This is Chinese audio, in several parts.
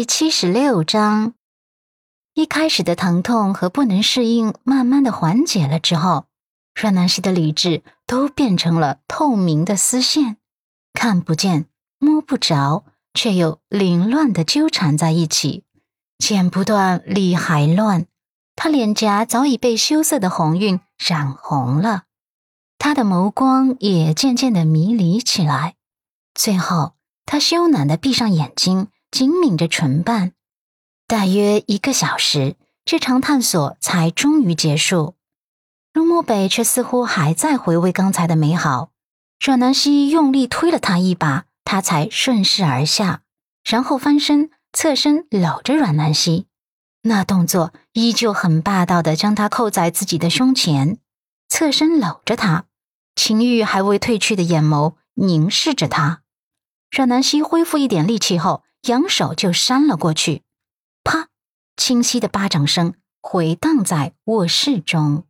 第七十六章，一开始的疼痛和不能适应，慢慢的缓解了之后，阮南希的理智都变成了透明的丝线，看不见、摸不着，却又凌乱的纠缠在一起，剪不断，理还乱。他脸颊早已被羞涩的红晕染红了，他的眸光也渐渐的迷离起来，最后，他羞赧的闭上眼睛。紧抿着唇瓣，大约一个小时，这场探索才终于结束。陆漠北却似乎还在回味刚才的美好。阮南希用力推了他一把，他才顺势而下，然后翻身侧身搂着阮南希，那动作依旧很霸道的将她扣在自己的胸前，侧身搂着她，情欲还未褪去的眼眸凝视着他。阮南希恢复一点力气后。扬手就扇了过去，啪！清晰的巴掌声回荡在卧室中。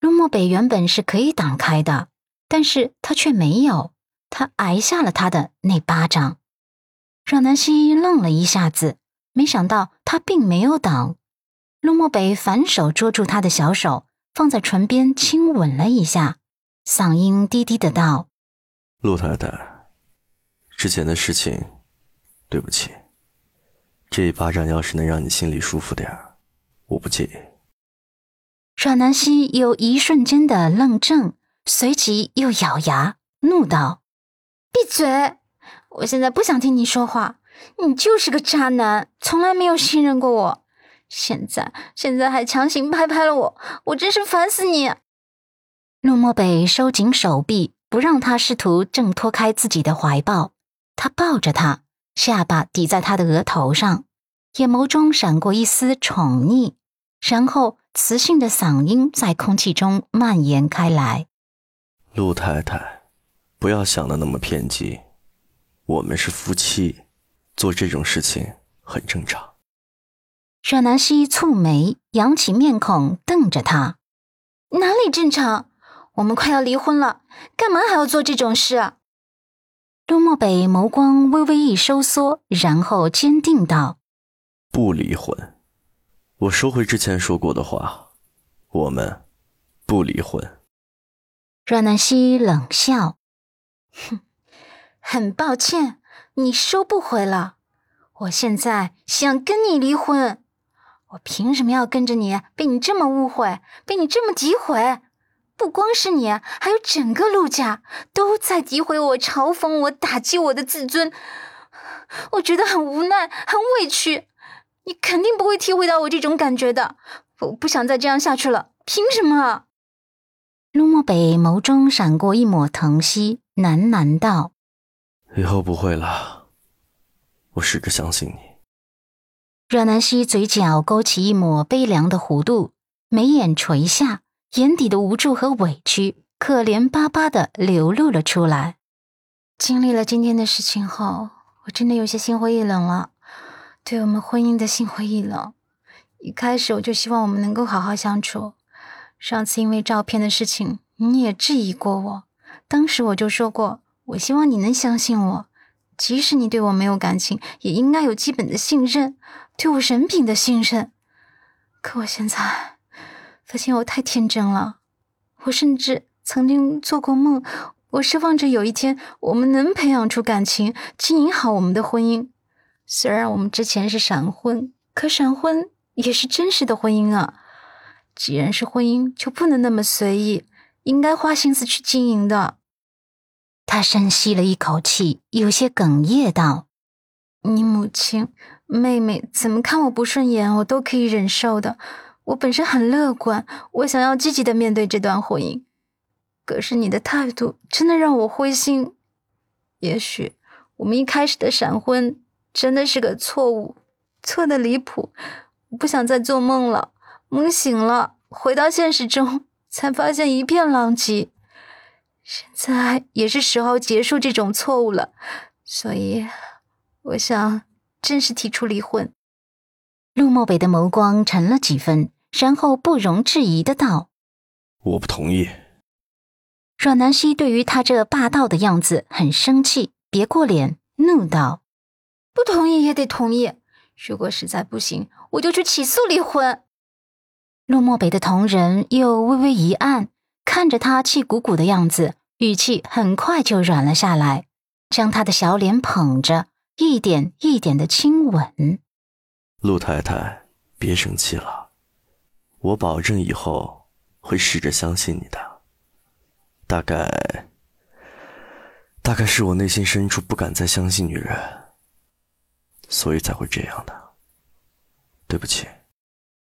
陆漠北原本是可以挡开的，但是他却没有，他挨下了他的那巴掌。阮南希愣了一下子，没想到他并没有挡。陆漠北反手捉住他的小手，放在唇边亲吻了一下，嗓音低低的道：“陆太太，之前的事情。”对不起，这一巴掌要是能让你心里舒服点我不介意。阮南希有一瞬间的愣怔，随即又咬牙怒道：“闭嘴！我现在不想听你说话。你就是个渣男，从来没有信任过我。现在，现在还强行拍拍了我，我真是烦死你！”陆漠北收紧手臂，不让他试图挣脱开自己的怀抱。他抱着他。下巴抵在他的额头上，眼眸中闪过一丝宠溺，然后磁性的嗓音在空气中蔓延开来：“陆太太，不要想的那么偏激，我们是夫妻，做这种事情很正常。”阮南希蹙眉，扬起面孔瞪着他：“哪里正常？我们快要离婚了，干嘛还要做这种事？”陆漠北眸光微微一收缩，然后坚定道：“不离婚。我收回之前说过的话，我们不离婚。”阮南希冷笑：“哼，很抱歉，你收不回了。我现在想跟你离婚。我凭什么要跟着你？被你这么误会，被你这么诋毁？”不光是你，还有整个陆家都在诋毁我、嘲讽我、打击我的自尊，我觉得很无奈、很委屈。你肯定不会体会到我这种感觉的。我不想再这样下去了。凭什么？陆漠北眸中闪过一抹疼惜，喃喃道：“以后不会了，我试着相信你。”阮南希嘴角勾起一抹悲凉的弧度，眉眼垂下。眼底的无助和委屈，可怜巴巴的流露了出来。经历了今天的事情后，我真的有些心灰意冷了，对我们婚姻的心灰意冷。一开始我就希望我们能够好好相处。上次因为照片的事情，你也质疑过我，当时我就说过，我希望你能相信我，即使你对我没有感情，也应该有基本的信任，对我人品的信任。可我现在……发现我太天真了，我甚至曾经做过梦，我奢望着有一天我们能培养出感情，经营好我们的婚姻。虽然我们之前是闪婚，可闪婚也是真实的婚姻啊！既然是婚姻，就不能那么随意，应该花心思去经营的。他深吸了一口气，有些哽咽道：“你母亲、妹妹怎么看我不顺眼，我都可以忍受的。”我本身很乐观，我想要积极的面对这段婚姻，可是你的态度真的让我灰心。也许我们一开始的闪婚真的是个错误，错的离谱。不想再做梦了，梦醒了，回到现实中，才发现一片狼藉。现在也是时候结束这种错误了，所以我想正式提出离婚。陆漠北的眸光沉了几分，然后不容置疑的道：“我不同意。”阮南希对于他这霸道的样子很生气，别过脸，怒道：“不同意也得同意，如果实在不行，我就去起诉离婚。陆漠北的同仁又微微一暗，看着他气鼓鼓的样子，语气很快就软了下来，将他的小脸捧着，一点一点的亲吻。陆太太，别生气了，我保证以后会试着相信你的。大概，大概是我内心深处不敢再相信女人，所以才会这样的。对不起。